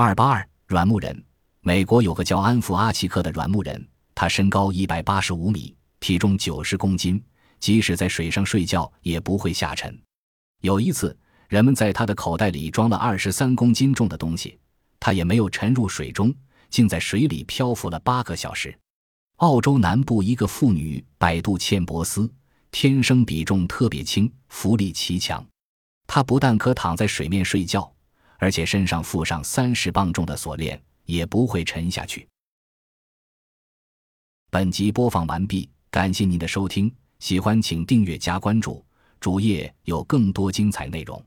二八二软木人，美国有个叫安弗阿奇克的软木人，他身高一百八十五米，体重九十公斤，即使在水上睡觉也不会下沉。有一次，人们在他的口袋里装了二十三公斤重的东西，他也没有沉入水中，竟在水里漂浮了八个小时。澳洲南部一个妇女百度茜博斯，天生比重特别轻，浮力奇强。她不但可躺在水面睡觉，而且身上附上三十磅重的锁链，也不会沉下去。本集播放完毕，感谢您的收听，喜欢请订阅加关注，主页有更多精彩内容。